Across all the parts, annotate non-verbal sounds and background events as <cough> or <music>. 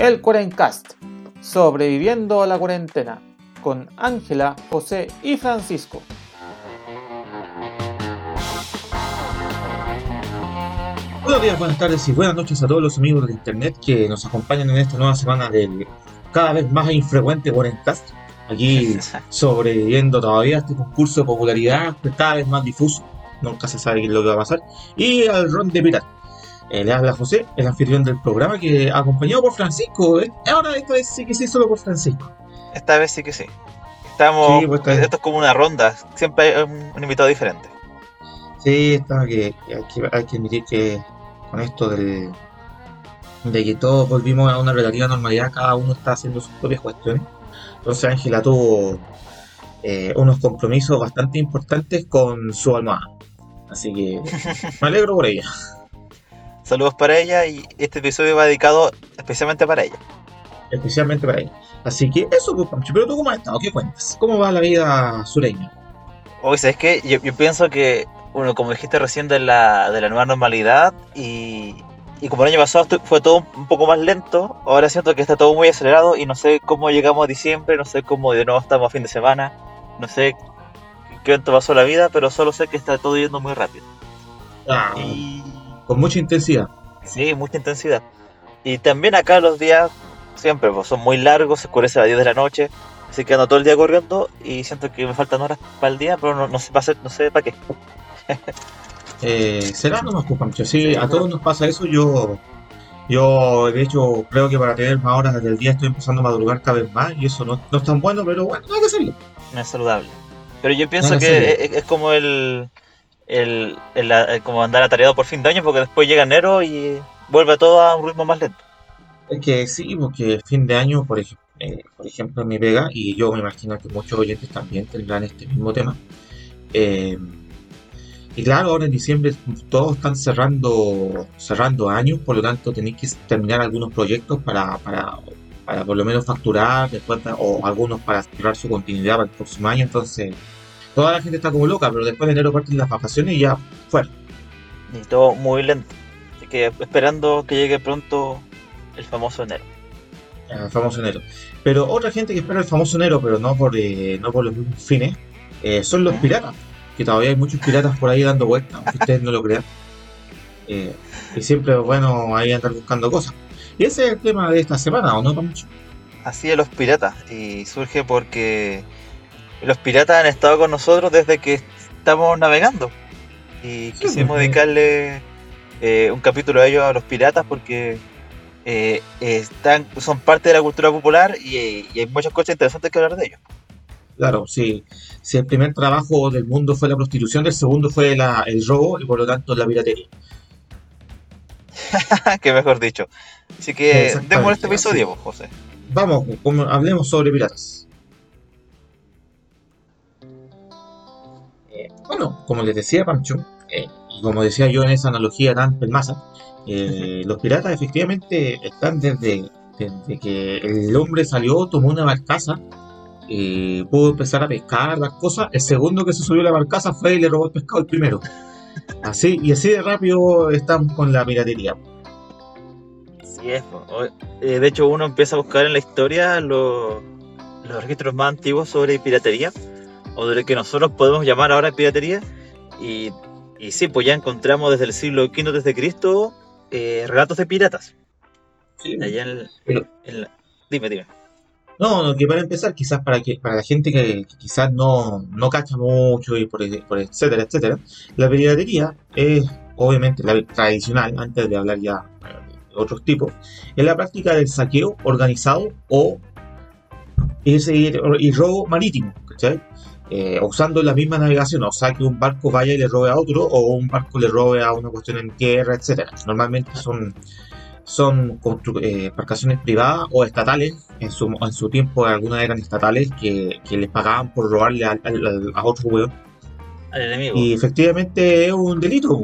el Cuarencast, sobreviviendo a la cuarentena, con Ángela, José y Francisco. Buenos días, buenas tardes y buenas noches a todos los amigos de internet que nos acompañan en esta nueva semana del cada vez más infrecuente Cuarencast. Aquí <laughs> sobreviviendo todavía a este concurso de popularidad cada vez más difuso, nunca se sabe lo que va a pasar. Y al ron de pirata. Eh, le habla José, el anfitrión del programa, que acompañado por Francisco. Eh, ahora esta vez sí que sí, solo por Francisco. Esta vez sí que sí. Estamos. Pues, esto es como una ronda. Siempre hay un, invitado diferente. Sí, está que, hay, que admitir que con esto del, de que todos volvimos a una relativa normalidad, cada uno está haciendo sus propias cuestiones. Entonces Ángela tuvo eh, unos compromisos bastante importantes con su almohada. Así que me alegro por ella. <laughs> Saludos para ella y este episodio va dedicado especialmente para ella. Especialmente para ella. Así que eso, pues, Pancho. Pero tú, ¿cómo has estado? ¿Qué cuentas? ¿Cómo va la vida sureña? Oye, ¿sabes qué? Yo, pienso que, bueno, como dijiste recién, de la, de la nueva normalidad y, y como el año pasado fue todo un poco más lento, ahora siento que está todo muy acelerado y no sé cómo llegamos a diciembre, no sé cómo de nuevo estamos a fin de semana, no sé qué evento pasó la vida, pero solo sé que está todo yendo muy rápido. Ah. Y con mucha intensidad. Sí, mucha intensidad. Y también acá los días siempre pues, son muy largos, se oscurece a las 10 de la noche, así que ando todo el día corriendo y siento que me faltan horas para el día, pero no, sé, para no sé para qué. <laughs> eh, será nomás, pues, Sí, a todos nos pasa eso. Yo, yo, de hecho, creo que para tener más horas del día estoy empezando a madrugar cada vez más y eso no, no es tan bueno, pero bueno, hay que hacerlo. No es saludable. Pero yo pienso que es, como el, el, como andar atareado por fin de año, porque después llega enero y vuelve todo a un ritmo más lento. Es que sí, porque fin de año, por ejemplo, eh, por ejemplo, mi pega, y yo me imagino que muchos oyentes también tendrán este mismo tema. Eh, y claro, ahora en diciembre todos están cerrando cerrando años, por lo tanto tenéis que terminar algunos proyectos para, para, para por lo menos facturar, después, o algunos para cerrar su continuidad para el próximo año. Entonces, toda la gente está como loca, pero después de enero parten las vacaciones y ya fuera. Y todo muy lento. Así que esperando que llegue pronto el famoso enero. El famoso enero. Pero otra gente que espera el famoso enero, pero no por, eh, no por los mismos fines, eh, son los piratas. Que todavía hay muchos piratas por ahí dando vueltas, aunque ustedes no lo crean. Eh, y siempre bueno ahí andar buscando cosas. Y ese es el tema de esta semana, ¿o no, mucho Así es los piratas. Y surge porque los piratas han estado con nosotros desde que estamos navegando. Y quisimos dedicarle eh, un capítulo a ellos a los piratas porque eh, están, son parte de la cultura popular y, hay muchas cosas interesantes que hablar de ellos. Claro, sí. Si el primer trabajo del mundo fue la prostitución, el segundo fue el robo y por lo tanto la piratería. <laughs> que mejor dicho. Así que demos este episodio, José. Vamos, hablemos sobre piratas. Bueno, como les decía Pancho, eh, y como decía yo en esa analogía tan pelmaza, eh, los piratas efectivamente están desde, que el hombre salió, tomó una barcaza, eh, pudo empezar a pescar las cosas. El segundo que se subió a la barcaza fue y le robó el pescado el primero. Así, y así de rápido estamos con la piratería. Sí, es. De hecho, uno empieza a buscar en la historia los, los registros más antiguos sobre piratería o de lo que nosotros podemos llamar ahora piratería. Y, y sí, pues ya encontramos desde el siglo V desde Cristo eh, relatos de piratas. Sí, Dime, dime. No, que para empezar, quizás para que para la gente que, quizás no, no cacha mucho y por, etcétera, etcétera, la piratería es obviamente la tradicional, antes de hablar ya de otros tipos, es la práctica del saqueo organizado o ese, y robo marítimo, ¿cachai? Eh, usando la misma navegación, o sea que un barco vaya y le robe a otro, o un barco le robe a una cuestión en tierra, etcétera. Normalmente son, son eh, embarcaciones privadas o estatales, en su, en su tiempo algunas eran estatales que, que les pagaban por robarle a, otro hueón. Al enemigo. Y efectivamente es un delito,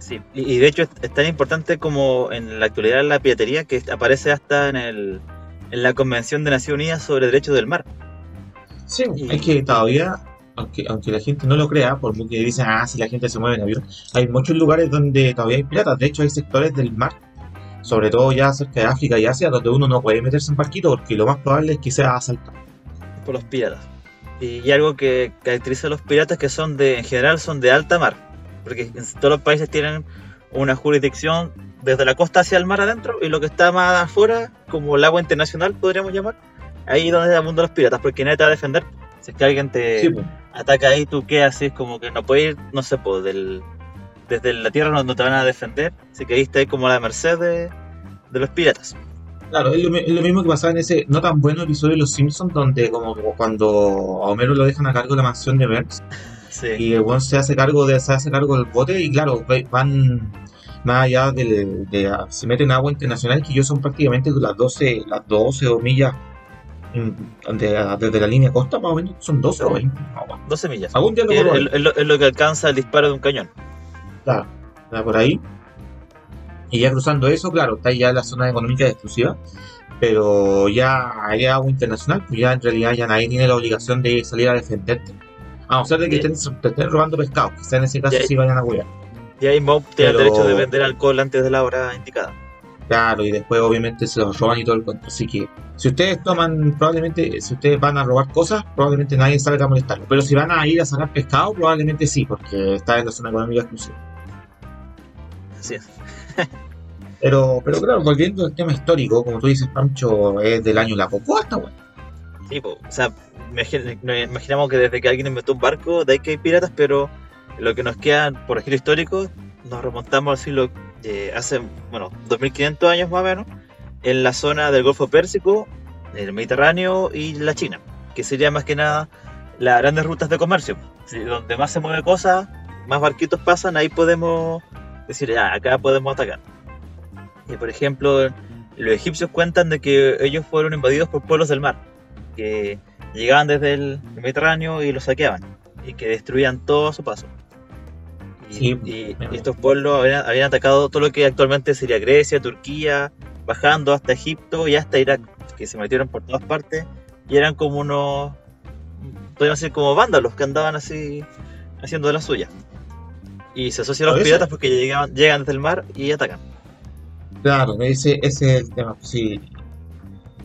Sí, y de hecho es tan importante como en la actualidad la piratería que aparece hasta en, el, en la Convención de Naciones Unidas sobre Derechos del Mar Sí, es que todavía, aunque, aunque la gente no lo crea, por lo que dicen, ah, si la gente se mueve en avión, hay muchos lugares donde todavía hay piratas. De hecho, hay sectores del mar sobre todo ya cerca de África y Asia, donde uno no puede meterse en barquito porque lo más probable es que sea asaltado. por los piratas. Y, y algo que caracteriza a los piratas que son de, en general, son de alta mar. Porque en todos los países tienen una jurisdicción desde la costa hacia el mar adentro y lo que está más afuera, como el agua internacional, podríamos llamar, ahí donde mundo de los piratas, porque nadie te va a defender. Si es que alguien te Sí, pues. ataca ahí, tú qué haces, como que no puedes ir, no sé, pues, del, desde la tierra no, no te van a defender. Así que ahí está ahí como a la merced de, de los piratas. Claro, es lo, mi- es lo mismo que pasaba en ese no tan bueno episodio de Los Simpsons, donde como cuando a Homero lo dejan a cargo de la mansión de Burns Sí. y el weón se hace cargo de se hace cargo del bote y claro, van más allá de, se meten en agua internacional que ellos son prácticamente las 12, las 12 o millas de- desde la línea costa más o menos, son 12 o 20, no, bueno. 12 millas. algún día lo Es, lo, que alcanza el disparo de un cañón. Claro, está por ahí. Y ya cruzando eso, claro, está ya la zona económica exclusiva. Pero ya hay agua internacional, pues ya en realidad ya nadie tiene la obligación de salir a defenderte. A no ser de que estén, te estén robando pescado, quizá en ese caso sí vayan a cuidar. Y ahí Mob tiene el derecho de vender alcohol antes de la hora indicada. Claro, y después obviamente se los roban y todo el cuento. Así que si ustedes toman, probablemente, si ustedes van a robar cosas, probablemente nadie salga a molestarlos. Pero si van a ir a sacar pescado, probablemente sí, porque está en la zona económica exclusiva. Así es. <laughs> Pero, pero claro, volviendo al tema histórico, como tú dices, Pancho, es del año La Cocoa hasta bueno. Sí, po, o sea, nos imaginamos que desde que alguien inventó un barco, de ahí que hay piratas, pero lo que nos queda por registro histórico, nos remontamos al siglo, eh, hace, bueno, 2500 años más o menos, en la zona del Golfo Pérsico, el Mediterráneo y la China, que sería más que nada las grandes rutas de comercio. Donde más se mueve cosas, más barquitos pasan, ahí podemos decir, ya, acá podemos atacar. Y por ejemplo, los egipcios cuentan de que ellos fueron invadidos por pueblos del mar que llegaban desde el Mediterráneo y los saqueaban y que destruían todo a su paso. Y, Sí, y- me y estos pueblos habían, habían atacado todo lo que actualmente sería Grecia, Turquía, bajando hasta Egipto y hasta Irak, que se metieron por todas partes y eran como unos, podríamos decir como vándalos que andaban así haciendo de la suya. Y se asocian a los eso- piratas porque llegaban, llegan desde el mar y atacan. Claro, ese, ese es el tema. pues, Sí.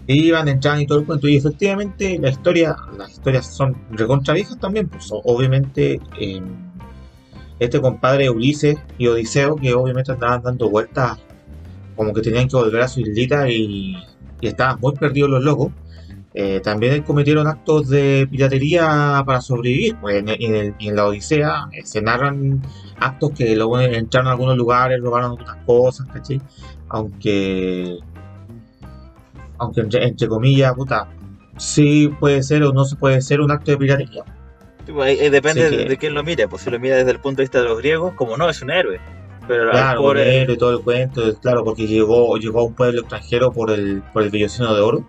Iban, entraban y todo el cuento. Y efectivamente, la historia, las historias son recontra viejas también. Pues, obviamente, eh, este compadre Ulises y Odiseo, que obviamente andaban dando vueltas, como que tenían que volver a su islita y, estaban muy perdidos los locos. eh, también cometieron actos de piratería para sobrevivir. Pues en, la Odisea eh, se narran actos que luego entraron a algunos lugares, robaron otras cosas, aunque aunque entre, entre comillas, puta, sí puede ser o no se puede ser un acto de piratería. Sí, ahí- depende de, que- de quién lo mire, pues si lo mira desde el punto de vista de los griegos, como no, es un héroe. Pero Claro, pobre- un héroe y todo el cuento, claro, porque llegó, llegó a un pueblo extranjero por el, por el vellocino de oro.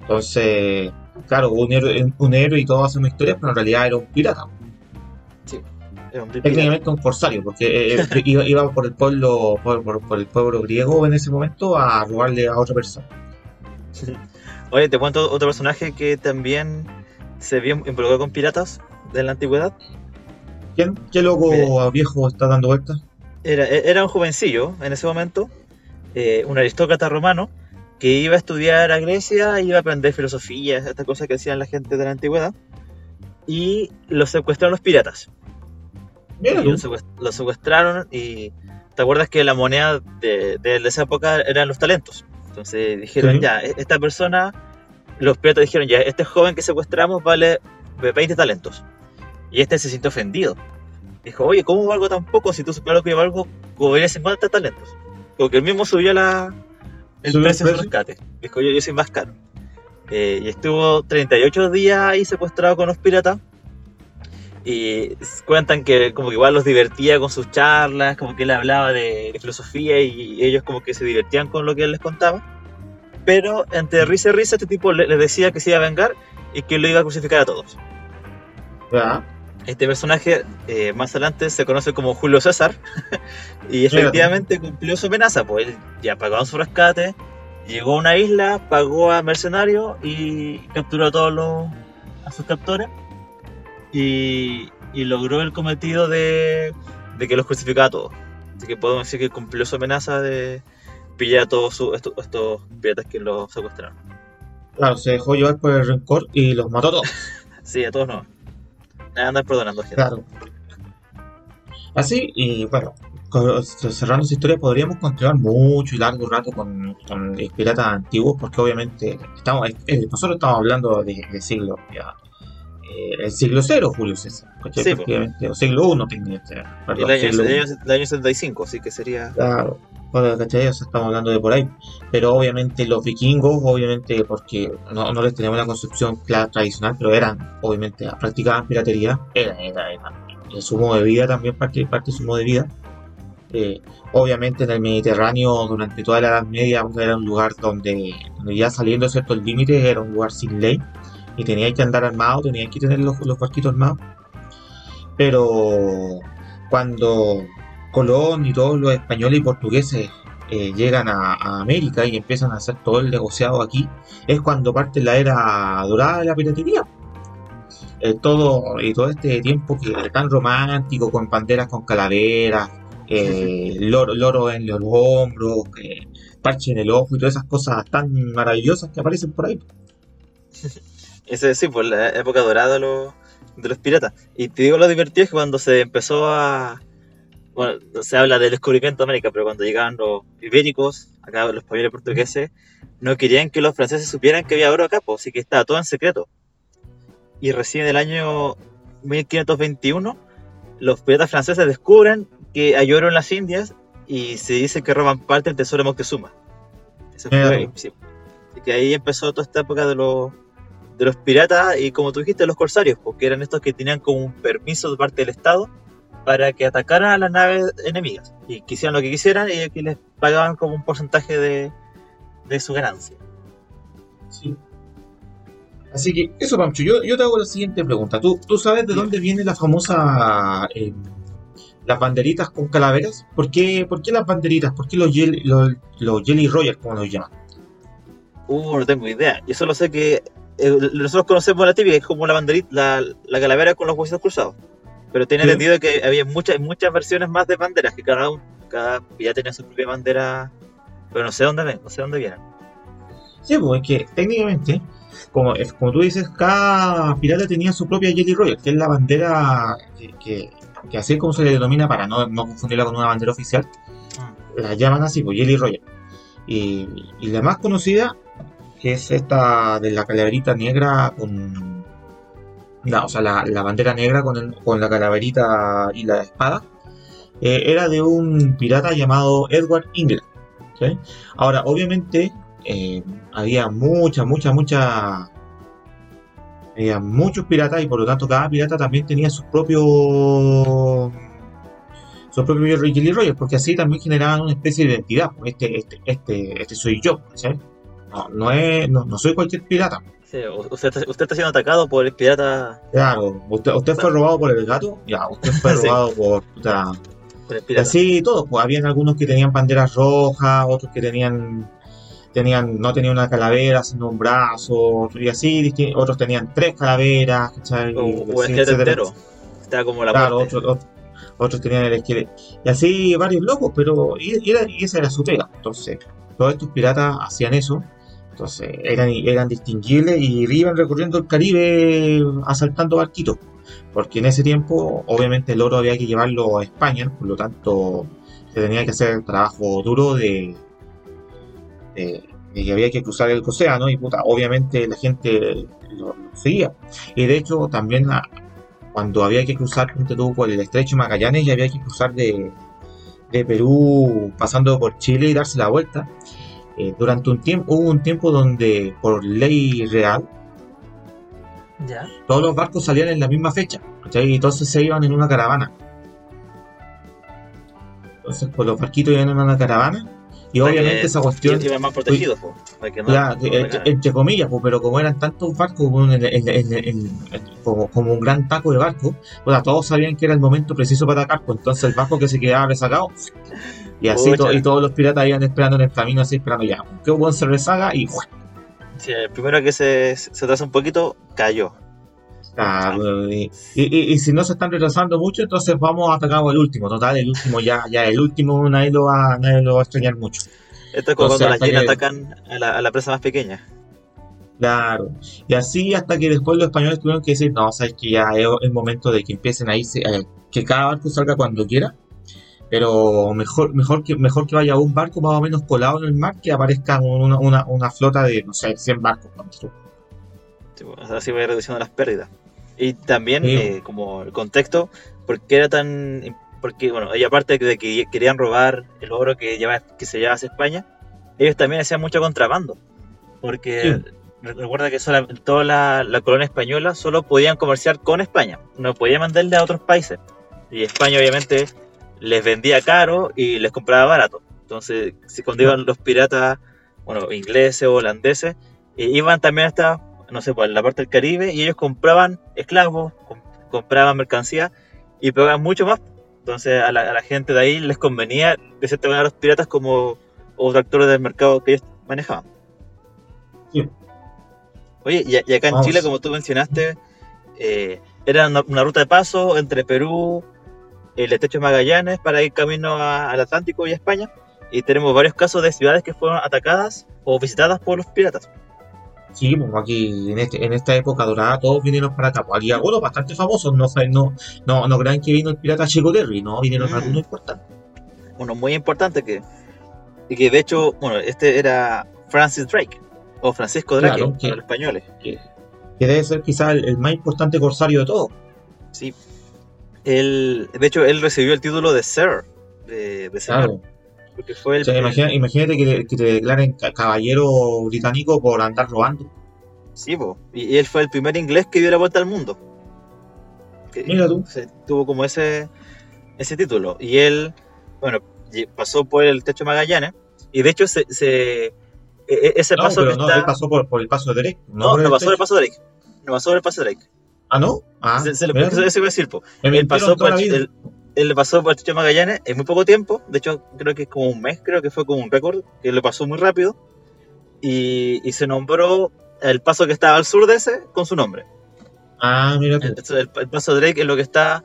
Entonces, claro, un héroe, un héroe y todo hace una historia, pero en realidad era un pirata. era un pirata. Técnicamente un corsario, porque eh, eh, <laughs> iba, iba por el pueblo, por, por- por el pueblo griego en ese momento a robarle a otra persona. <laughs> Oye, te cuento otro personaje que también se vio involucrado con piratas de la antigüedad. ¿Quién? ¿Qué loco viejo está dando vueltas? Era, e, era un jovencillo en ese momento, eh, un aristócrata romano, que iba a estudiar a Grecia, iba a aprender filosofía, estas cosas que hacían la gente de la antigüedad, y lo secuestraron los piratas. Mira lo, secuest- lo secuestraron y te acuerdas que la moneda de, de esa época eran los talentos. Entonces dijeron, ya, e- esta persona, los piratas dijeron, ya, este joven que secuestramos vale 20 talentos. Y este se sintió ofendido. Dijo, oye, ¿cómo valgo tan poco si tú supieras que valgo cobraría 50 talentos? Porque él mismo subió la, el ¿Subió el precio de rescate. Dijo, yo, yo soy más caro. Eh, y estuvo 38 días ahí secuestrado con los piratas. Y cuentan que como que igual los divertía con sus charlas, como que él hablaba de, de filosofía y ellos como que se divertían con lo que él les contaba. Pero entre risa y risa este tipo le- les decía que se iba a vengar y que lo iba a crucificar a todos. Ya. Este personaje eh, más adelante se conoce como Julio César <laughs> y efectivamente cumplió su amenaza, pues él ya pagó su rescate, llegó a una isla, pagó a mercenarios y capturó a todos los a sus captores y, y logró el cometido de, de que los crucificara a todos. Así que podemos decir que cumplió su amenaza de pillar a todos su- estos, estos piratas que los secuestraron. Claro, se dejó llevar por el rencor y los mató a todos. <laughs> Sí, a todos no. Andan perdonando gente. Claro. Así, y bueno, cerrando esa historia, podríamos continuar mucho y largo rato con, piratas antiguos, porque obviamente estamos, eh, nosotros estamos hablando de, de siglo, ya, eh, el siglo cero, Julio César. Sí, po. Prácticamente, o siglo Y perdón, el año, siglo el uno. año- el año 75, así que sería. Claro, bueno, ¿cachai? O sea, estamos hablando de por ahí. Pero obviamente los vikingos, obviamente, porque no, no les tenemos una concepción clara, tradicional, pero eran, obviamente, practicaban piratería, era, era, era, era su modo de vida también, parte, parte de su modo de vida. Eh, obviamente en el Mediterráneo durante toda la Edad Media era un lugar donde, ya saliendo ciertos límites era un lugar sin ley y teníais que andar armado, teníais que tener los, los barquitos armados. Pero cuando Colón y todos los españoles y portugueses eh, llegan a, a América y empiezan a hacer todo el negociado aquí, es cuando parte la era dorada de la piratería. Eh, todo, y todo este tiempo que tan romántico, con banderas con calaveras, eh, loro, loro en los hombros, eh, parche en el ojo y todas esas cosas tan maravillosas que aparecen por ahí. <laughs> Ese sí, pues la época dorada de los, de los piratas. Y te digo lo divertido es que cuando se empezó a. Bueno, se habla del descubrimiento de América, pero cuando llegaban los ibéricos, acá los españoles portugueses, no querían que los franceses supieran que había oro acá, pues, así que estaba todo en secreto. Y recién en el año 1521, los piratas franceses descubren que hay oro en las Indias y se dice que roban parte del tesoro de Moctezuma. Ese fue, Eh. sí. Así que ahí empezó toda esta época de los de los piratas y como tú dijiste, los corsarios, porque eran estos que tenían como un permiso de parte del Estado para que atacaran a las naves enemigas y quisieran lo que quisieran y que les pagaban como un porcentaje de, de su ganancia. Sí. Así que eso, Pancho, yo, yo te hago la siguiente pregunta. ¿Tú, tú sabes de dónde viene la famosa... eh, las banderitas con calaveras? ¿Por qué, por qué las banderitas? ¿Por qué los Jelly, los, los jelly Royals, como los llaman? Uh, no tengo idea. Yo solo sé que eh, nosotros conocemos la típica, que es como la banderita, la, la calavera con los huesos cruzados. Pero tenía Sí. entendido que había muchas muchas versiones más de banderas, que cada uno, cada ya tenía su propia bandera, pero no sé dónde ven, no sé dónde vienen. Sí, pues es que técnicamente, como, como tú dices, cada pirata tenía su propia Jelly Royal, que es la bandera que, que, que así es como se le denomina para no, no confundirla con una bandera oficial. La llaman así, pues Jelly Royal. Y, y la más conocida, que es esta de la calaverita negra con. La- o sea, la, la bandera negra con, con la calaverita y la espada, eh, era de un pirata llamado Edward. ¿ok? Ahora, obviamente, eh, había mucha, mucha, mucha. Había muchos piratas y por lo tanto cada pirata también tenía sus propios. Sus propios Jelly Royals, porque así también generaban una especie de identidad. Este, este, este, este soy yo, ¿sabes? No, no, es, no, no soy cualquier pirata. Sí, usted, está- usted está siendo atacado por el pirata, Claro, usted, usted fue robado por el gato, ya, usted fue <laughs> Sí. robado por. puta, por el Y pirata. así todos, pues habían algunos que tenían banderas rojas, otros que tenían, tenían no tenían una calavera, sino un brazo, y así, otros tenían tres calaveras, ¿cachai? o, el entero. Como la Claro, muerte. otros, otros, otros tenían el esqueleto. Y así varios locos, pero y, y era- y esa era su pega. Entonces, todos estos piratas hacían eso. Entonces, eran, eran distinguibles y iban recorriendo el Caribe asaltando barquitos. Porque en ese tiempo, obviamente, el oro había que llevarlo a España, por lo tanto, se tenía que hacer el trabajo duro de, de, que había que cruzar el océano y puta, obviamente la gente lo, lo seguía. Y de hecho, también a- cuando había que cruzar por el estrecho Magallanes y había que cruzar de, de Perú pasando por Chile y darse la vuelta. Eh, durante un tiempo, hubo un tiempo donde por ley real Ya. todos los barcos salían en la misma fecha, ¿cachai? Y entonces se iban en una caravana. Entonces, pues los barquitos iban en una caravana y Para obviamente que esa cuestión, Iban más protegidos, no- no eh, entre comillas, pues, pero como eran tantos barcos como, el- como, como un gran taco de barcos, pues, a todos sabían que era el momento preciso para atacar, pues entonces el barco que se quedaba rezagado, y así to- y todos los piratas iban esperando en el camino, así esperando ya, qué buen se rezaga y ¡guau! Sí, el primero que se, se atrasa un poquito, cayó. Claro, y, y- y si no se están retrasando mucho, entonces vamos a atacar al último. Total, el último ya, ya el último nadie lo va, nadie lo va a extrañar mucho. Esto es como cuando las llenas que- atacan a la, a la presa más pequeña. Claro. Y así hasta que después los españoles tuvieron que decir, no, sabes que ya es el momento de que empiecen a irse, eh, que cada barco salga cuando quiera. Pero mejor, mejor que, mejor que vaya un barco más o menos colado en el mar que aparezca una, una, una flota de, no sé, 100 barcos. Sí, pues, Así va reduciendo las pérdidas. Y también, Sí. eh, como el contexto, ¿por qué era tan...? Porque, bueno, y aparte de que querían robar el oro que, lleva, que se lleva hacia España, ellos también hacían mucho contrabando. Porque re- recuerda que sola- toda la, la colonia española solo podían comerciar con España, no podían mandarle a otros países. Y España obviamente les vendía caro y les compraba barato. Entonces, si cuando iban los piratas, bueno, ingleses o holandeses, eh, iban también hasta, no sé, por la parte del Caribe y ellos compraban esclavos, com- compraban mercancía y pagaban mucho más. Entonces a la, a la gente de ahí les convenía de cierta manera a los piratas como otros actores del mercado que ellos manejaban. Sí. Oye, y, acá en. Chile, como tú mencionaste, eh, era una, una ruta de paso entre Perú, el estrecho de Magallanes para ir camino a- al Atlántico y a España. Y tenemos varios casos de ciudades que fueron atacadas o visitadas por los piratas. Sí, pues aquí en, este, en esta época dorada todos vinieron para acá. Pues aquí algunos bastante famosos, no, no, no, no crean que vino el pirata Chico Terry, no, vinieron Mm. algunos importantes. uno muy importante que, y que de hecho, bueno, este era Francis Drake, o Francisco Drake, Claro, para que- los españoles. Que, que debe ser quizás el, el más importante corsario de todos. Sí. Él, de hecho, él recibió el título de Sir, de, de Claro. porque fue el, O sea, imagina- imagínate que, te- que te declaren ca- caballero británico por andar robando. sí, po, y, él fue el primer inglés que dio la vuelta al mundo. Que- Mira tú. se- tuvo como ese, ese título. Y él, bueno, pasó por el techo de Magallanes, y de hecho, se, se- e- e- ese No, paso pero no, está... él pasó por, por el paso de Drake. no, no pasó por el paso de Drake. No pasó por el paso de Drake. Ah, ¿no? Ah, Se- se le- eso, eso iba a decir, po. Él pasó, por, él, él pasó por el de Magallanes en muy poco tiempo. De hecho, creo que es como un mes, creo que fue como un récord, que lo pasó muy rápido. Y, y se nombró el paso que estaba al sur de ese con su nombre. Ah, mira tú. Entonces, el, el paso Drake es lo que está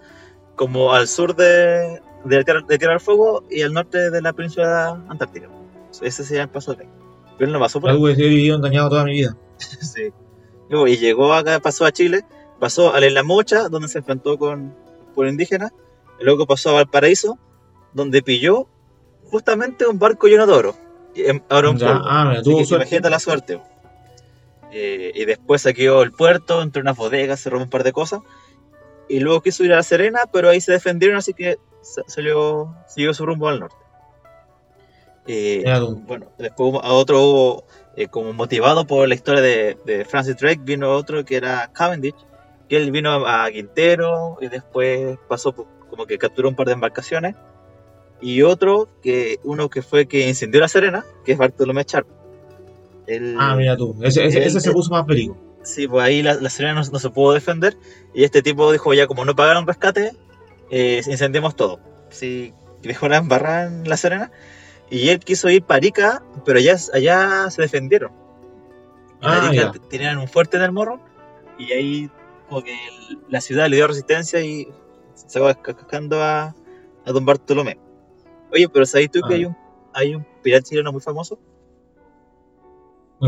como al sur de, de, Tierra, de Tierra del Fuego y al norte de la península antártica. Ese sería el paso Drake. Pero él no pasó por. Algo que he vivido engañado toda mi vida. <laughs> Sí. Y llegó acá, pasó a Chile, pasó a la Mocha, donde se enfrentó con pueblo indígena, luego pasó a Valparaíso, donde pilló justamente un barco lleno de oro. Y, em, Ya, polvo. ah, imagínate la suerte. Eh, y después saqueó el puerto, entró en unas bodegas, se robó un par de cosas. Y luego quiso ir a La Serena, pero ahí se defendieron, así que sa- salió, siguió su rumbo al norte. Eh, bueno, después a otro hubo, eh, como motivado por la historia de, de Francis Drake, vino otro que era Cavendish, que él vino a Quintero y después pasó por- como que capturó un par de embarcaciones. Y otro, que uno que fue que incendió la Serena, que es Bartolomé Sharp. Él- Ah, mira tú. Ese, ese, Él- ese se puso más perigo. Sí, pues ahí la, la Serena no, no se pudo defender y este tipo dijo ya como no pagaron rescate, eh, incendiamos todo. Sí, dejó la embarrada en la Serena y él quiso ir para Arica, pero allá, allá se defendieron. En Ah, Arica tenían un fuerte en el morro y ahí como que el- la ciudad le dio resistencia y se acabó cascando a, a don Bartolomé. Oye, pero ¿sabes tú que Ah. hay un, hay un pirata chileno muy famoso?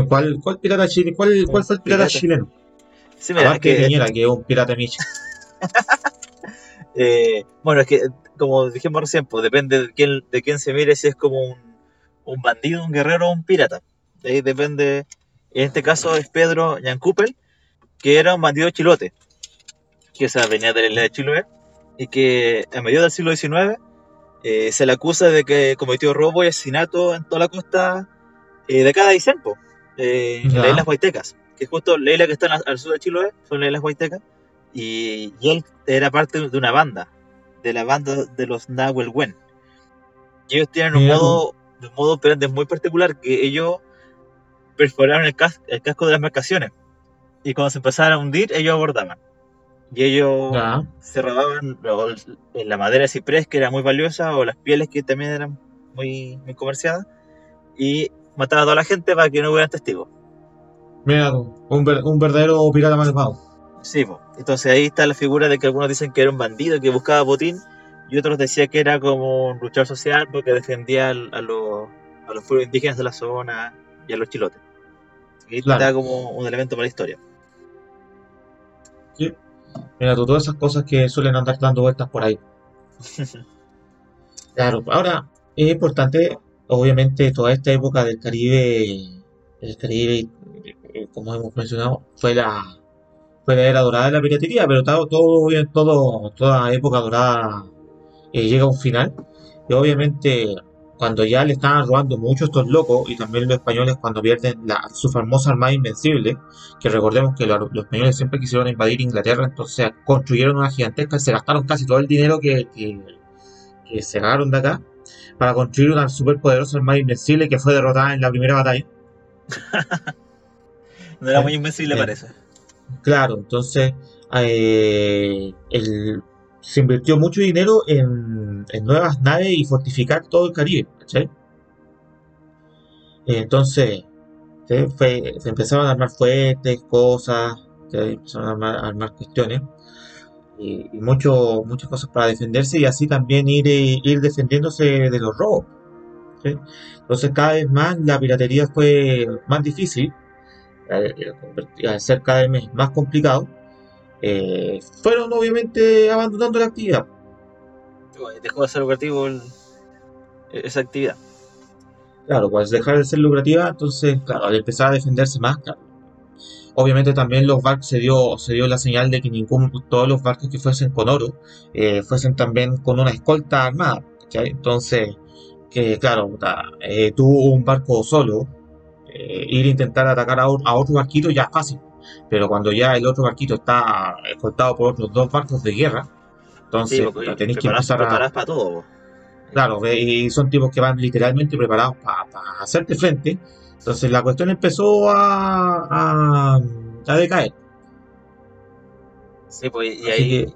¿Cuál, cuál pirata chileno? ¿Cuál, cuál fue el pirata, pirata. chileno? Sí, mira, es que Piñera, <laughs> que es un pirata Micha. <laughs> Eh, bueno, es que, como dijimos recién, pues depende de quién, de quién se mire, si es como un, un bandido, un guerrero o un pirata. De ahí depende. En este caso es Pedro Yancupel, que era un bandido chilote, que o sea, venía de la isla de Chiloé, y que a mediados del siglo XIX eh, se le acusa de que cometió robo y asesinato en toda la costa eh, de cada Isenpo, eh, en las Islas Guaitecas, que justo la isla que está al, al sur de Chiloé son las Islas Guaitecas, y, y él era parte de una banda, de la banda de los Nahuelwen. Y ellos tienen un modo, un modo muy particular, que ellos perforaron el, cas- el casco de las embarcaciones, y cuando se empezaban a hundir, ellos abordaban. Y ellos Ya. se robaban la madera de ciprés que era muy valiosa o las pieles que también eran muy, muy comerciadas y mataban a toda la gente para que no hubieran testigos. Mira. Un, ver- un verdadero pirata malvado. Sí, po. entonces ahí está la figura de que algunos dicen que era un bandido que buscaba botín y otros decían que era como un luchador social porque defendía a, los, a los pueblos indígenas de la zona y a los chilotes. Ahí Claro. está como un elemento para la historia. Sí. Mira, tú, todas esas cosas que suelen andar dando vueltas por ahí. <laughs> Claro, ahora es importante, obviamente, toda esta época del Caribe, el Caribe, eh, como hemos mencionado, fue la, fue la era dorada de la piratería, pero todo, todo, todo- toda época dorada eh, llega a un final. Y obviamente, cuando ya le estaban robando mucho estos locos, y también los españoles cuando pierden la, su famosa Armada Invencible, que recordemos que lo- los españoles siempre quisieron invadir Inglaterra, entonces construyeron una gigantesca y se gastaron casi todo el dinero que, que, que se ganaron de acá para construir una superpoderosa Armada Invencible que fue derrotada en la primera batalla. <laughs> No era Eh, muy invencible, eh. parece. Claro, entonces eh, el- se invirtió mucho dinero en, nuevas naves y fortificar todo el Caribe. Entonces, se empezaron a armar fuertes, cosas, ¿sí? empezaron a armar, cuestiones y, mucho, muchas cosas para defenderse y así también ir, eh, ir defendiéndose de los robos. Entonces, cada vez más la piratería fue más difícil al, al ser cada vez más complicado, eh, fueron obviamente abandonando la actividad. Dejó de ser lucrativo el- esa actividad. Claro, pues dejar de ser lucrativa, entonces, claro, al empezar a defenderse más, claro. Obviamente también los barcos se dio, se dio la señal de que ningún, todos los barcos que fuesen con oro, eh, fuesen también con una escolta armada. Entonces, que claro, eh, tú un barco solo, eh, ir a intentar atacar a, a otro barquito ya es fácil, pero cuando ya el otro barquito está escoltado por otros dos barcos de guerra, entonces Sí, tenéis que empezar a... para todo. Claro, y son tipos que van literalmente preparados para hacerte frente. Entonces la cuestión empezó a, a, a decaer. Sí, pues, y Así ahí que-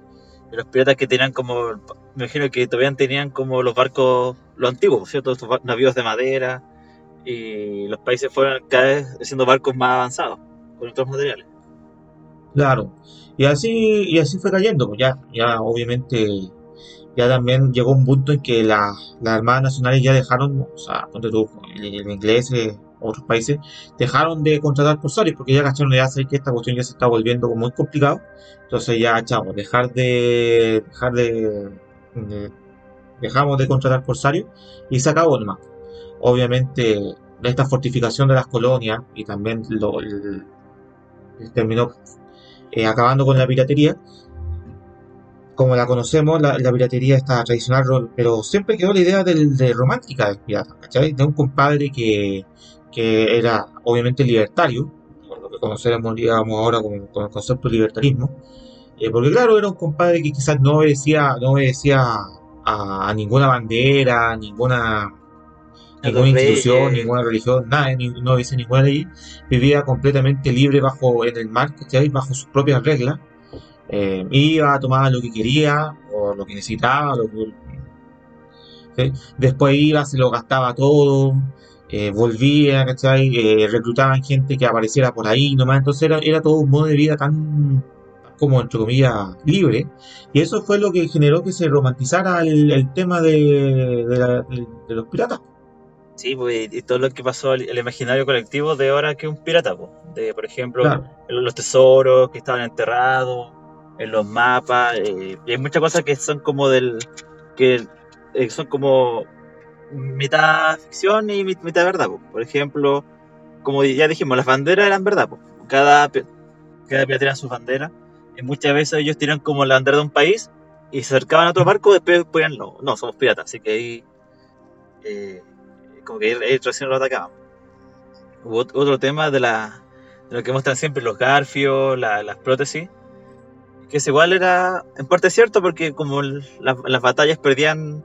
los piratas que tenían como, me imagino que todavía tenían como los barcos, los antiguos, ¿cierto? Estos navíos de madera, y los países fueron cada vez haciendo barcos más avanzados, con materiales. Claro. Y así, y así fue cayendo. Pues ya, ya obviamente, ya también llegó un punto en que la- las armadas nacionales ya dejaron, o sea, ponte tú, el, el inglés, eh, otros países, dejaron de contratar corsarios porque ya cacharon, ya sé que esta cuestión ya se está volviendo muy complicado. Entonces ya, chavo, dejar de, dejar de, de- dejamos de contratar corsarios y se acabó nomás. Obviamente, esta fortificación de las colonias y también lo, el- el terminó eh, acabando con la piratería. Como la conocemos, la, piratería está tradicional, ro- pero siempre quedó la idea del, de romántica del pirata, ¿cachai? De un compadre que, que era obviamente libertario, por lo que conocemos digamos, ahora con, el concepto de libertarismo, eh, porque claro, era un compadre que quizás no obedecía, no obedecía a, a ninguna bandera, ninguna ninguna institución, reyes. ninguna religión, nada, ni- no obedecía ninguna ley, vivía completamente libre bajo en el mar, ¿cachai? bajo sus propias reglas, eh, iba, tomaba lo que quería o lo que necesitaba, lo que- ¿sí? después iba, se lo gastaba todo, eh, volvía, ¿cachai? Eh, reclutaban gente que apareciera por ahí nomás, entonces era, era todo un modo de vida tan como entre comillas libre y eso fue lo que generó que se romantizara el, el tema de, de la- de- de los piratas. Sí, pues, y todo lo que pasó el, el imaginario colectivo de ahora que un pirata, pues. De, por ejemplo, Claro. los tesoros que estaban enterrados, en los mapas, eh, y hay muchas cosas que son como del. que eh, son como mitad ficción y mit- mitad verdad, po. por ejemplo, como ya dijimos, las banderas eran verdad, po. cada, cada pirata tenía sus banderas, y muchas veces ellos tiran como la bandera de un país y se acercaban a otro barco, después ponían, no, no, somos piratas, así que ahí, eh, como que ahí recién lo atacaban. Hubo ot- otro tema de, la, de lo que muestran siempre los garfios, la- las prótesis, que es igual era en parte cierto porque como el- las, las batallas perdían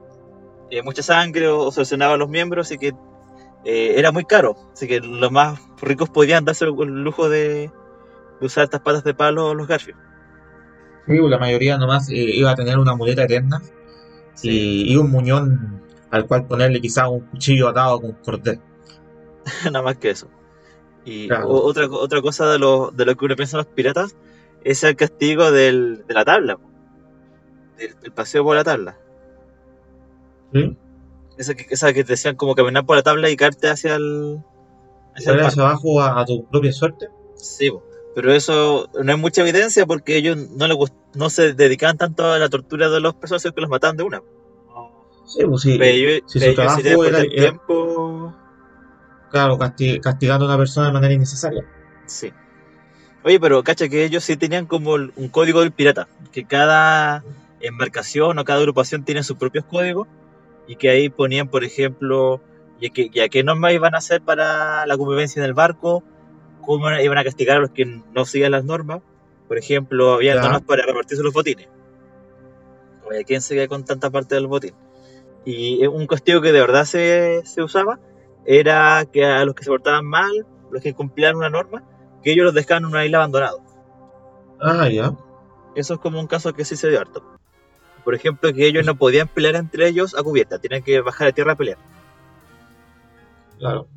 eh, mucha sangre o, o se lesionaban los miembros, así que eh, era muy caro, así que los más ricos podían darse el, el lujo de, de usar estas patas de palo los garfios. Sí, la mayoría nomás eh, iba a tener una muleta eterna y, y un muñón al cual ponerle quizás un cuchillo atado con cordel. <laughs> nada más que eso. Y Claro. otra, otra cosa de lo, de lo que uno piensa en los piratas es el castigo del, de la tabla, del, del paseo por la tabla. ¿Sí? Esa que, esa que te decían como caminar por la tabla y caerte hacia el. Hacia el ¿Fuera mar. hacia abajo a, a tu propia suerte? Sí, pero eso no hay mucha evidencia porque ellos no, les gust- no se dedicaban tanto a la tortura de los personas, sino que los mataban de una. Sí, pues sí. Pero ellos, si su trabajo después era- era- tiempo. Claro, casti- castigando a una persona de manera innecesaria. Sí. Oye, pero cacha que ellos sí tenían como el- un código del pirata, que cada embarcación o cada agrupación tiene sus propios códigos y que ahí ponían, por ejemplo, ya que, ya qué normas iban a hacer para la convivencia en el barco, cómo iban a castigar a los que no siguen las normas. Por ejemplo, había normas para repartirse los botines. Oye, ¿quién se queda con tanta parte del botín? Y un castigo que de verdad se, se usaba era que a los que se portaban mal, los que cumplían una norma, que ellos los dejaban en una isla abandonada. Ah, ya. Eso es como un caso que sí se dio harto. Por ejemplo, que ellos no podían pelear entre ellos a cubierta, tenían que bajar a tierra a pelear. Claro.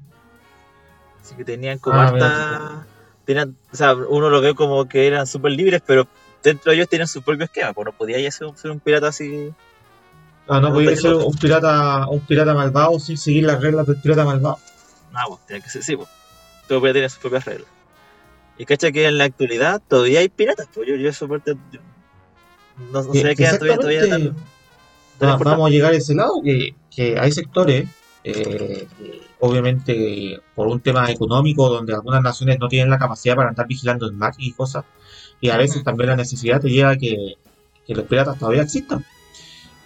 Así que tenían como Ah, harta. Tenían, o sea, uno lo ve como que eran súper libres, pero dentro de ellos tienen su propio esquema, pues no podía ya ser, ser un pirata así. Ah, no podía ser un pirata, un pirata malvado sin seguir las reglas del pirata malvado. No, pues tenía que ser, sí, pues. Todo pirata tiene sus propias reglas. Y cacha que en la actualidad todavía hay piratas, pues yo, yo eso parte. no, sé qué todavía, todavía tan- importante. vamos a llegar a ese lado, que, que hay sectores, eh, obviamente por un tema económico, donde algunas naciones no tienen la capacidad para andar vigilando el mar y cosas, y a veces también la necesidad te lleva a que, que los piratas todavía existan.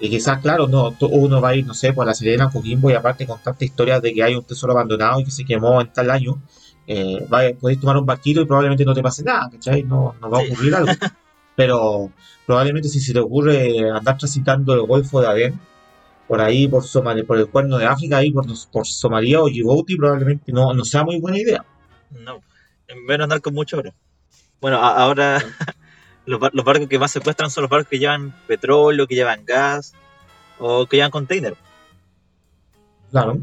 Y quizás, claro, no, uno va a ir, no sé, por la Serena, Coquimbo, y aparte con tantas historias de que hay un tesoro abandonado y que se quemó en tal año, eh, va- podéis tomar un barquito y probablemente no te pase nada, ¿cachai? No, no va a Sí. ocurrir algo. <laughs> Pero probablemente si se te ocurre andar transitando el Golfo de Adén, por ahí, por Somalia, por el cuerno de África, ahí por, por Somalia o Djibouti, probablemente no, no sea muy buena idea. No, en vez de andar con mucho oro. Bueno, ahora <laughs> los, bar- los barcos que más secuestran son los barcos que llevan petróleo, que llevan gas o que llevan container. Claro,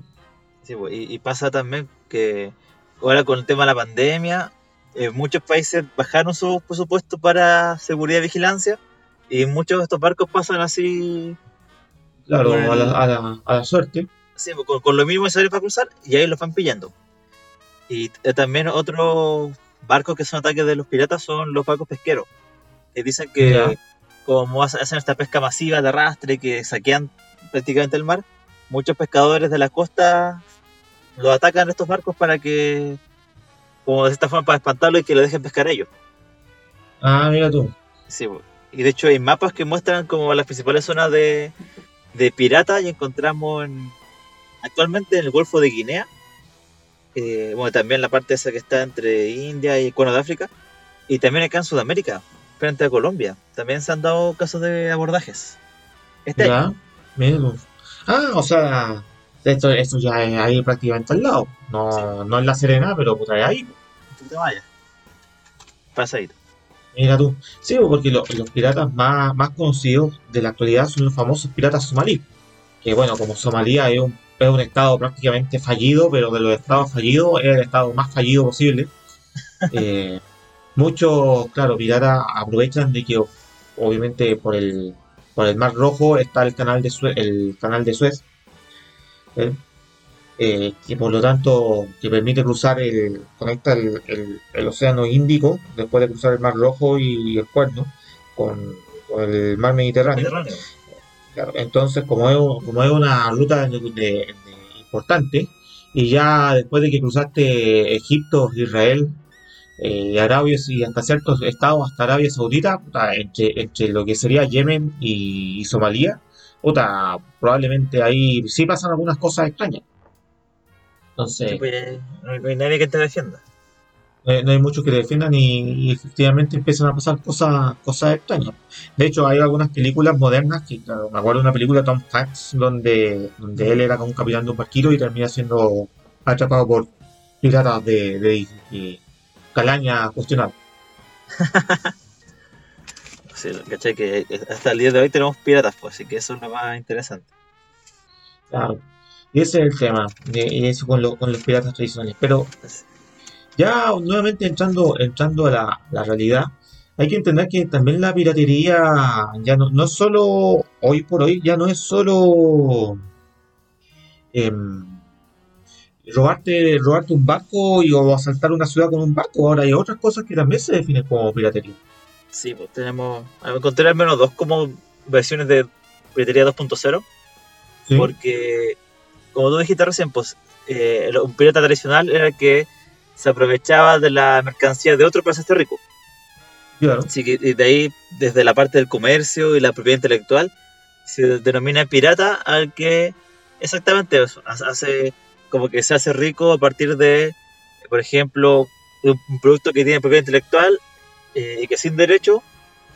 Sí, pues, y, y pasa también que ahora con el tema de la pandemia, eh, muchos países bajaron su presupuesto para seguridad y vigilancia y muchos de estos barcos pasan así, claro, a la, a la, a la suerte. sí, pues, con, con lo mismo necesario para cruzar y ahí los van pillando. Y eh, también otros barcos que son ataques de los piratas son los barcos pesqueros. Que dicen que como hace- hacen esta pesca masiva de arrastre que saquean prácticamente el mar, muchos pescadores de la costa los atacan estos barcos para que, como de esta forma, para espantarlos y que lo dejen pescar ellos. Ah, mira tú. Sí, y de hecho hay mapas que muestran como las principales zonas de, de pirata y encontramos en- actualmente en el Golfo de Guinea, eh, bueno, también la parte esa que está entre India y el Cuerno de África, y también acá en Sudamérica, frente a Colombia, también se han dado casos de abordajes. Este. Ya. Ah, o sea, esto, esto ya es ahí prácticamente al lado. No, no en la Serena, pero puta, es ahí. Tú te vayas. Pasadito. Mira tú. Sí, porque lo- los piratas más, más conocidos de la actualidad son los famosos piratas somalíes. Que bueno, como Somalia es un, es un estado prácticamente fallido, pero de los estados fallidos es el estado más fallido posible. <laughs> Eh, muchos, claro, piratas aprovechan de que obviamente por el, por el Mar Rojo está el canal de Suez, el canal de Suez. ¿eh? eh, que por lo tanto que permite cruzar el conecta el, el- el océano Índico después de cruzar el Mar Rojo y el Cuerno con, con el Mar Mediterráneo. Mediterráneo. Claro, entonces como es, como es una ruta de- de- de- importante y ya después de que cruzaste Egipto, Israel, eh, Arabia y hasta ciertos estados, hasta Arabia Saudita, puta, entre, entre lo que sería Yemen y, y Somalia, puta, probablemente ahí sí pasan algunas cosas extrañas. Entonces, Sí, pues, no, hay- nadie que te defienda. no hay, no hay muchos que defiendan y, y efectivamente empiezan a pasar cosas, cosas extrañas. De hecho, hay algunas películas modernas que, claro, me acuerdo de una película Tom Hanks donde, donde él era como un capitán de un barquito y termina siendo atrapado por piratas de, de, de calaña cuestionable. <laughs> Sí, ¿cachai? Que hasta el día de hoy tenemos piratas, pues, así que eso es lo más interesante. Claro. Y ese es el tema, y eso con, lo- con los piratas tradicionales. Pero ya nuevamente entrando, entrando a la, la realidad, hay que entender que también la piratería ya no, no solo, hoy por hoy, ya no es solo em, robarte, robarte un barco y, o asaltar una ciudad con un barco. Ahora hay otras cosas que también se definen como piratería. Sí, pues tenemos. Encontré al menos dos como versiones de piratería 2.0. Porque, como tú dijiste recién, pues eh, un pirata tradicional era el que se aprovechaba de la mercancía de otro para hacerse rico. Claro. Así que de ahí, desde la parte del comercio y la propiedad intelectual, se denomina pirata al que exactamente eso, hace como que se hace rico a partir de, por ejemplo, un producto que tiene propiedad intelectual eh, y que sin derecho,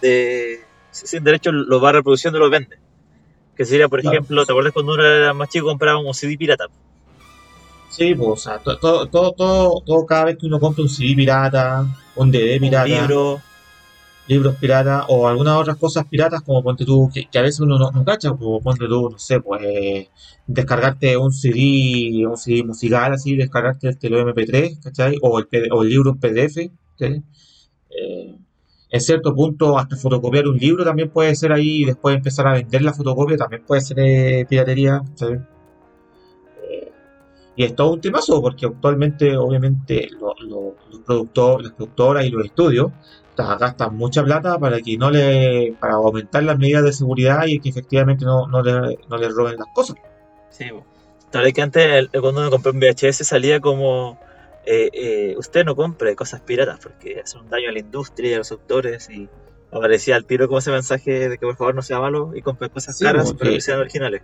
de, sin derecho lo va reproduciendo y lo vende. Que sería, por ejemplo, ¿te acuerdas cuando uno era más chico compraba un CD pirata? Sí, pues, o sea, todo, todo, todo, todo, cada vez que uno compra un CD pirata, un DVD pirata, un libro. Libros pirata o algunas otras cosas piratas, como ponte tú, que, a veces uno no, no cacha, como ponte tú, no sé, pues descargarte un CD, un CD musical así, descargarte el MP3, ¿cachai? O el, o el libro en PDF, ¿cachai? Eh, en cierto punto, hasta fotocopiar un libro también puede ser ahí y después empezar a vender la fotocopia también puede ser eh, piratería. Eh, y es todo un temazo porque actualmente, obviamente, los productores, las productoras y los estudios gastan mucha plata para que no le para aumentar las medidas de seguridad y que efectivamente no, no, le, no le roben las cosas. Sí, tal vez que antes cuando uno compró un VHS salía como eh, eh, usted no compre cosas piratas porque hacen un daño a la industria y a los autores y aparecía al tiro como ese mensaje de que por favor no sea malo y compre cosas caras pero que sean originales.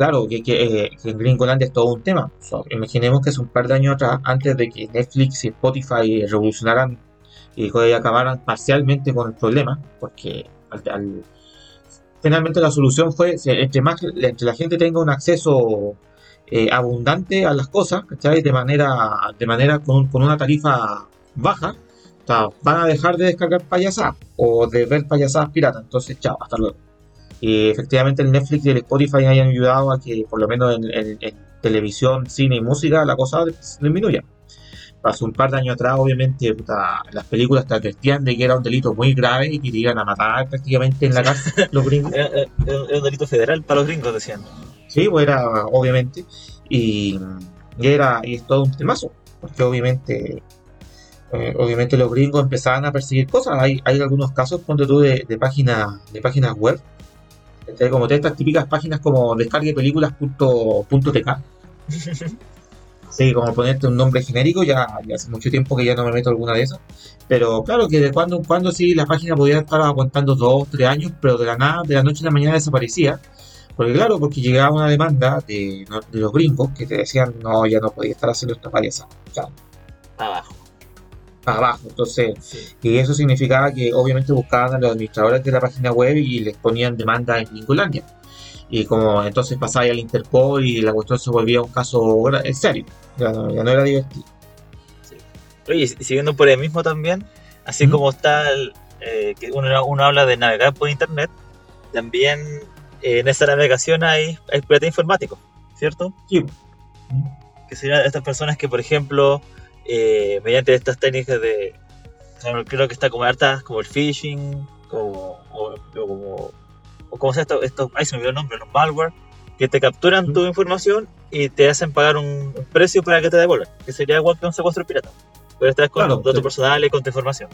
Claro, que, que, eh, que en Gringoland es todo un tema. imaginemos que es un par de años atrás, antes de que Netflix y Spotify revolucionaran y acabaran parcialmente con el problema, porque finalmente la solución fue, entre, más, entre la gente tenga un acceso eh, abundante a las cosas, ¿cachai? De manera, de manera con, una tarifa baja, van a dejar de descargar payasadas o de ver payasadas piratas. Entonces, chao, hasta luego. Y efectivamente el Netflix y el Spotify hayan ayudado a que por lo menos en, televisión, cine y música la cosa disminuya. Hace un par de años atrás, obviamente, las películas te advertían de que era un delito muy grave y que te iban a matar prácticamente en la cárcel <laughs> los gringos. Era, un delito federal para los gringos, decían. Sí, pues era, obviamente. Y, era, y es todo un temazo. Porque obviamente, eh, obviamente los gringos empezaban a perseguir cosas. Hay, hay algunos casos, ponte tú, de, de, páginas, de páginas web. Como de estas típicas páginas como descarguepelículas.tk. <laughs> Sí, como ponerte un nombre genérico, ya, hace mucho tiempo que ya no me meto alguna de esas. Pero claro que de cuando en cuando sí la página podía estar aguantando dos, tres años, pero de la nada, de la noche a la mañana desaparecía. Porque claro, porque llegaba una demanda de, los gringos que te decían, no, ya no podía estar haciendo esta payasa. abajo. Abajo. Entonces, y eso significaba que obviamente buscaban a los administradores de la página web y les ponían demanda en Gringolandia. Y como entonces pasaba al Interpol y la cuestión se volvía un caso en serio. Ya no, era divertido. Oye, siguiendo por el mismo también, así como está el, eh, que uno, uno habla de navegar por internet, también en esa navegación hay, hay informático, ¿cierto? Sí. Que serían estas personas que, por ejemplo, eh, mediante estas técnicas de. Creo que está como hartas, como el phishing, como, o, como. O como sea esto, esto, ahí se me olvidó el nombre, los malware, que te capturan tu información y te hacen pagar un, precio para que te devuelvan, que sería igual que un secuestro pirata. Pero vez con claro, datos personales con tu información.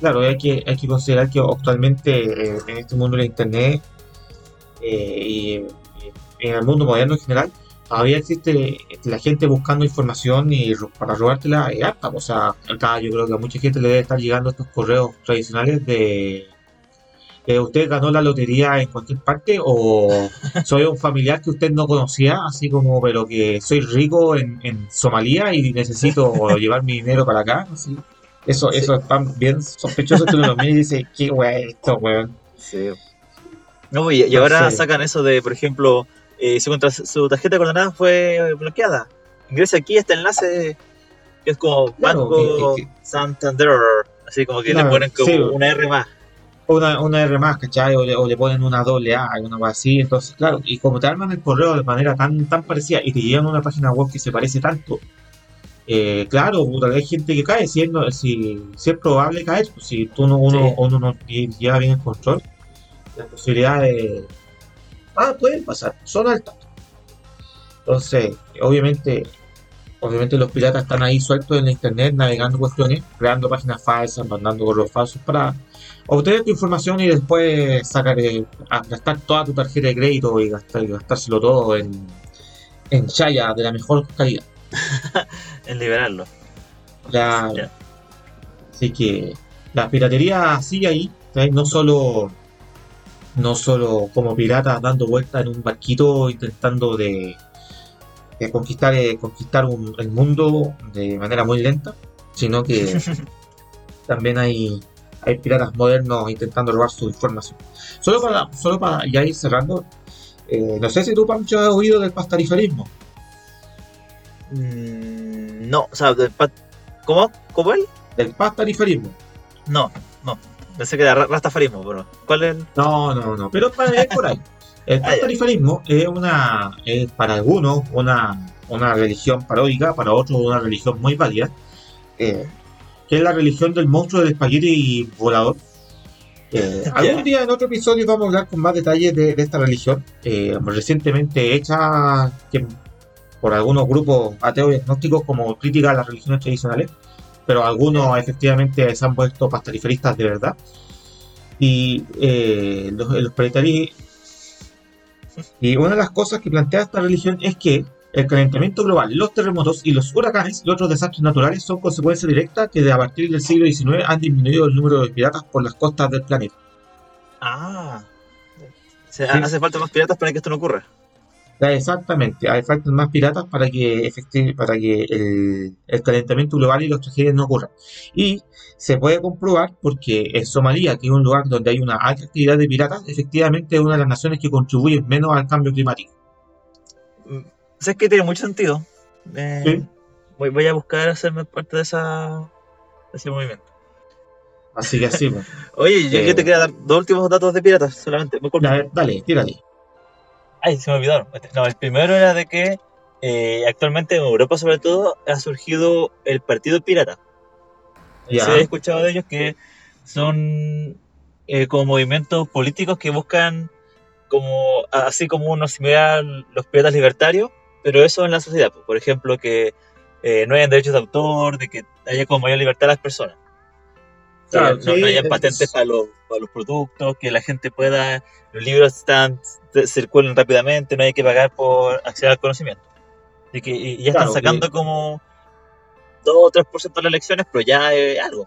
Claro, hay que, hay que considerar que actualmente eh, en este mundo de Internet eh, y, en el mundo moderno en general, todavía existe la gente buscando información y para robártela es apta. O sea, acá yo creo que a mucha gente le debe estar llegando estos correos tradicionales de usted ganó la lotería en cualquier parte o <laughs> soy un familiar que usted no conocía, así como, pero que soy rico en, en Somalia y necesito <laughs> llevar mi dinero para acá. Así. Eso, eso es bien sospechoso uno lo mira y dice, qué wey esto, weón. Sí. No, y, ahora sacan eso de, por ejemplo, eh, su, su, tarjeta de coordenadas fue bloqueada. Ingresa aquí este enlace que es como Banco Santander, así como que le ponen como una R más. Una, una R más, ¿cachai? O le, o le ponen una doble A, una cosa así. Entonces, claro, y como te arman el correo de manera tan, tan parecida y te llevan a una página web que se parece tanto, eh, claro, hay gente que cae, si es, si, es probable caer, pues, si tú no, uno, uno no lleva bien el control, las posibilidades ah, pueden pasar, son altas. Entonces, obviamente, obviamente los piratas están ahí sueltos en la internet navegando cuestiones, creando páginas falsas, mandando correos falsos para obtener tu información y después sacar, eh, gastar toda tu tarjeta de crédito y, gastar, gastárselo todo en, en chaya de la mejor calidad. <laughs> en liberarlo. Claro. Así que la piratería sigue ahí, no solo no solo como piratas dando vueltas en un barquito intentando de, conquistar eh, conquistar el mundo de manera muy lenta, sino que <laughs> también hay hay piratas modernos intentando robar su información. Solo para, solo para ya ir cerrando, eh, no sé si tú, Pancho, has oído del pastariferismo. Mm, no, o sea, ¿cómo? ¿Cómo él? Del pastariferismo. No, no. Pensé que era rastafarismo, pero ¿cuál es el...? No, no, no, pero para, por ahí. El ah, pastariferismo es una, es para algunos una, una religión paródica, para otros una religión muy válida. Eh, que es la religión del monstruo del espagueti volador. Eh, algún día en otro episodio vamos a hablar con más detalles de, esta religión, eh, recientemente hecha por algunos grupos ateos y agnósticos como crítica a las religiones tradicionales, pero algunos efectivamente se han puesto pastariferistas de verdad. Y eh, los, los y una de las cosas que plantea esta religión es que el calentamiento global, los terremotos y los huracanes y otros desastres naturales son consecuencias directas que de a partir del siglo XIX han disminuido el número de piratas por las costas del planeta. Ah, o hace falta más piratas para que esto no ocurra. Exactamente, hay falta más piratas para que para que el, calentamiento global y los tragedias no ocurran. Y se puede comprobar porque en Somalia, que es un lugar donde hay una alta actividad de piratas, efectivamente es una de las naciones que contribuye menos al cambio climático. Mm, es que tiene mucho sentido. Eh, voy, a buscar hacerme parte de, esa, ese movimiento. Así que así. <laughs> Oye, yo, te eh, quería dar dos últimos datos de piratas solamente. Dale, dale, tírale. Ay, se me olvidaron. Este, no, el primero era de que eh, actualmente en Europa, sobre todo, ha surgido el Partido Pirata. Ya. Se ha escuchado de ellos que son como movimientos políticos que buscan como así como uno similar los piratas libertarios, pero eso en la sociedad, por ejemplo, que eh, no hayan derechos de autor, de que haya como mayor libertad a las personas. Claro, no, haya patentes para los, para los, productos, que la gente pueda, los libros están, circulen rápidamente, no hay que pagar por acceder al conocimiento. Y que ya están sacando como 2 o 3% de las elecciones, pero ya es algo.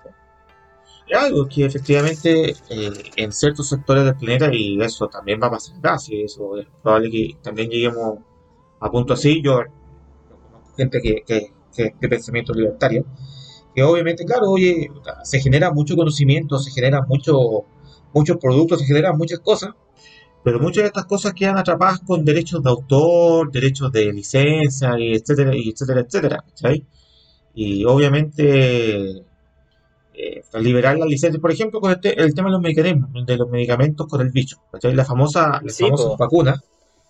Es algo que efectivamente eh, en ciertos sectores del planeta, y eso también va a pasar casi, eso es probable que también lleguemos a punto así. Yo gente que, que, que de pensamiento libertario, que obviamente, claro, oye, se genera mucho conocimiento, se genera mucho, muchos productos, se generan muchas cosas, pero muchas de estas cosas quedan atrapadas con derechos de autor, derechos de licencia, y etcétera, y etcétera, etcétera, Y obviamente eh, liberar las licencias, por ejemplo, con el, el, tema de los medicamentos, de los medicamentos con el bicho, La famosa, la famosa vacuna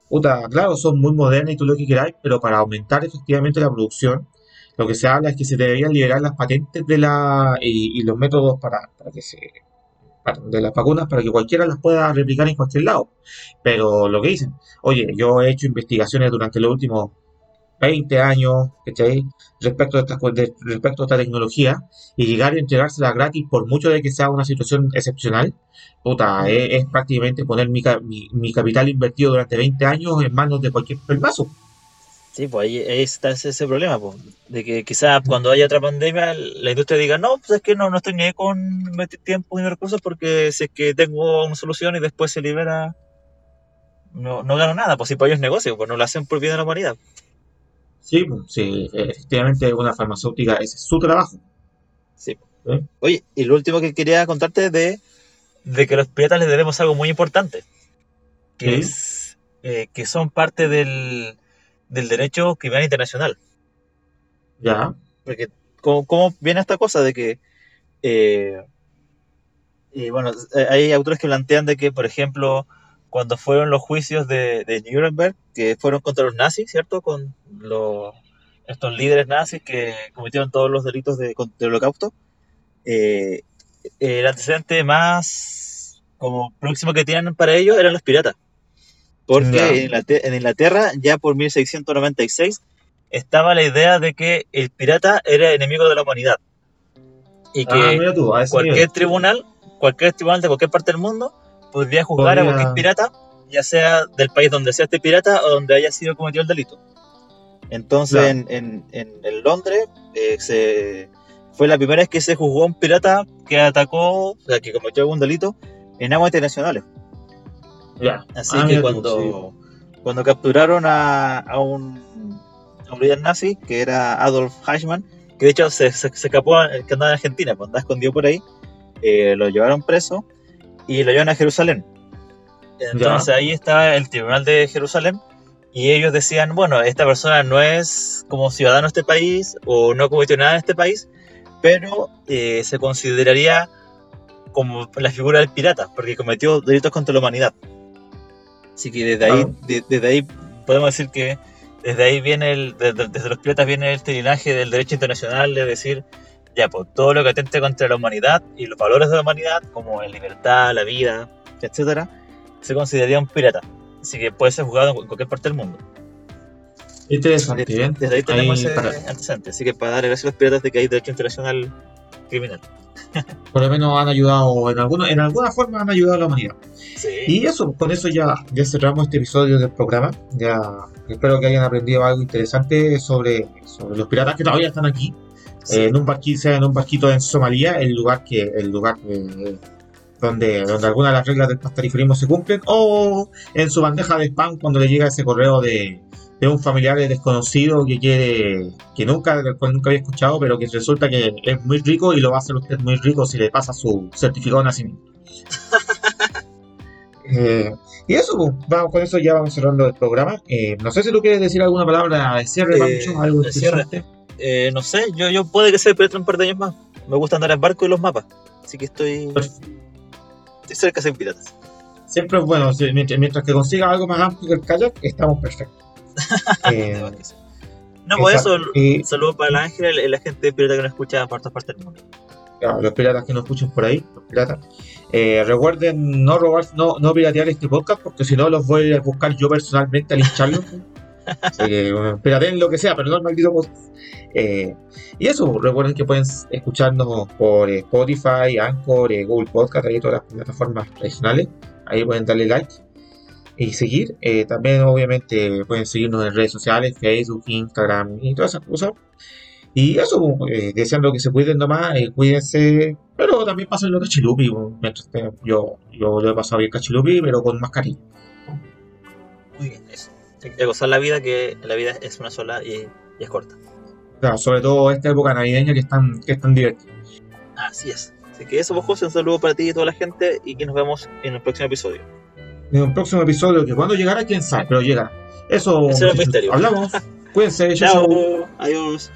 puta, claro, son muy modernas y todo lo que queráis, pero para aumentar efectivamente la producción, lo que se habla es que se deberían liberar las patentes de la y, los métodos para, que se de las vacunas para que cualquiera las pueda replicar en cualquier lado. Pero lo que dicen, oye, yo he hecho investigaciones durante los últimos 20 años, Respecto a, esta, respecto a esta tecnología y llegar a entregársela gratis por mucho de que sea una situación excepcional, puta, es, prácticamente poner mi, mi, capital invertido durante 20 años en manos de cualquier paso. Sí, pues ahí, está ese, problema, pues, de que quizás cuando haya otra pandemia la industria diga, no, pues es que no, no estoy ni con meter tiempo y recursos porque si es que tengo una solución y después se libera, no, no gano nada, pues si para ellos negocio, pues no lo hacen por bien de la humanidad. Sí, pues, sí, efectivamente una farmacéutica, ese es su trabajo. Sí. Oye, y lo último que quería contarte de, de que los piratas les debemos algo muy importante, que es eh, que son parte del, del derecho criminal internacional. Ya. Porque, ¿cómo, viene esta cosa de que... Eh, y bueno, hay autores que plantean de que, por ejemplo, cuando fueron los juicios de, de Nuremberg, que fueron contra los nazis, ¿cierto? Con los, estos líderes nazis que cometieron todos los delitos de, del holocausto, eh, el antecedente más como próximo que tienen para ellos eran los piratas. Porque Ya. en, Inglater- en Inglaterra, ya por 1696, estaba la idea de que el pirata era enemigo de la humanidad. Y que Ah, tú, ese cualquier nivel. tribunal, cualquier tribunal de cualquier parte del mundo, podría juzgar a cualquier pirata, ya sea del país donde sea este pirata o donde haya sido cometido el delito. Entonces, Claro. en, en- en- en Londres, eh, se, fue la primera vez que se juzgó a un pirata que atacó, o sea, que cometió algún delito en aguas internacionales. Ya. Así Ah, que tú, cuando, cuando capturaron a, a un, a un líder nazi, que era Adolf Eichmann, que de hecho se, se, se escapó, que andaba en Argentina, pues andaba escondido por ahí, eh, lo llevaron preso y lo llevaron a Jerusalén. Entonces ahí estaba el tribunal de Jerusalén y ellos decían, bueno, esta persona no es como ciudadano de este país o no cometió nada en este país, pero eh, se consideraría como la figura del pirata, porque cometió delitos contra la humanidad. Así que desde ahí, de- desde ahí podemos decir que desde ahí viene el, desde, desde los piratas viene este linaje del derecho internacional de decir, ya, pues todo lo que atente contra la humanidad y los valores de la humanidad, como la libertad, la vida, etcétera, se consideraría un pirata. Así que puede ser jugado en cualquier parte del mundo. Interesante, bien. Desde ahí tenemos Ahí, ese para- antecedente. Así que para darle gracias a los piratas de que hay derecho internacional criminal. por lo menos han ayudado, en, alguna, en alguna forma han ayudado a la humanidad. Sí. Y eso, con eso ya, ya cerramos este episodio del programa. Ya espero que hayan aprendido algo interesante sobre, sobre los piratas que todavía están aquí. Sí. Eh, en un barquito, sea en un barquito en Somalia, el lugar que, el lugar eh, donde, donde algunas de las reglas del pastariferismo se cumplen, o en su bandeja de spam cuando le llega ese correo de, de un familiar desconocido que quiere, que nunca, del cual nunca había escuchado, pero que resulta que es muy rico y lo va a hacer usted muy rico si le pasa su certificado de nacimiento. <laughs> Eh, y eso, pues, vamos, con eso ya vamos cerrando el programa. Eh, no sé si tú quieres decir alguna palabra de cierre, Eh, Pancho, algo de cierre. Eh, no sé, yo, yo puede que sea pirata un par de años más. Me gusta andar en barco y los mapas. Así que estoy, estoy cerca de ser pirata. Siempre es bueno, mientras que consiga algo más amplio que el kayak, estamos perfectos. <laughs> Eh, No, pues eso. Y, saludos para el ángel y la gente pirata que nos escucha por todas partes del mundo. claro, los piratas que nos escuchan por ahí, los piratas. Eh, recuerden no robar, no, no piratear este podcast, porque si no los voy a buscar yo personalmente a lincharlos. Así <laughs> que, bueno, pirateen lo que sea, pero no el maldito podcast. Eh, y eso, recuerden que pueden escucharnos por eh, Spotify, Anchor, eh, Google Podcast, ahí todas las plataformas tradicionales. Ahí pueden darle like y seguir. Eh, también, obviamente, pueden seguirnos en redes sociales, Facebook, Instagram y todas esas cosas. Y eso, eh, deseando que se cuiden nomás, eh, cuídense, pero también pasen lo cachilupi. yo, yo lo he pasado bien cachilupi, pero con más cariño. Muy bien, eso. Hay que gozar la vida, que la vida es una sola y, y es corta. Claro, sobre todo esta época navideña que es tan, que es tan divertida. Así es. Así que eso, pues, José, un saludo para ti y toda la gente y que nos vemos en el próximo episodio. En un próximo episodio, que cuando llegará, quién sabe, pero llegará. Eso, Ese era el muchachos, misterio. hablamos. Cuídense. <laughs> Chao, adiós.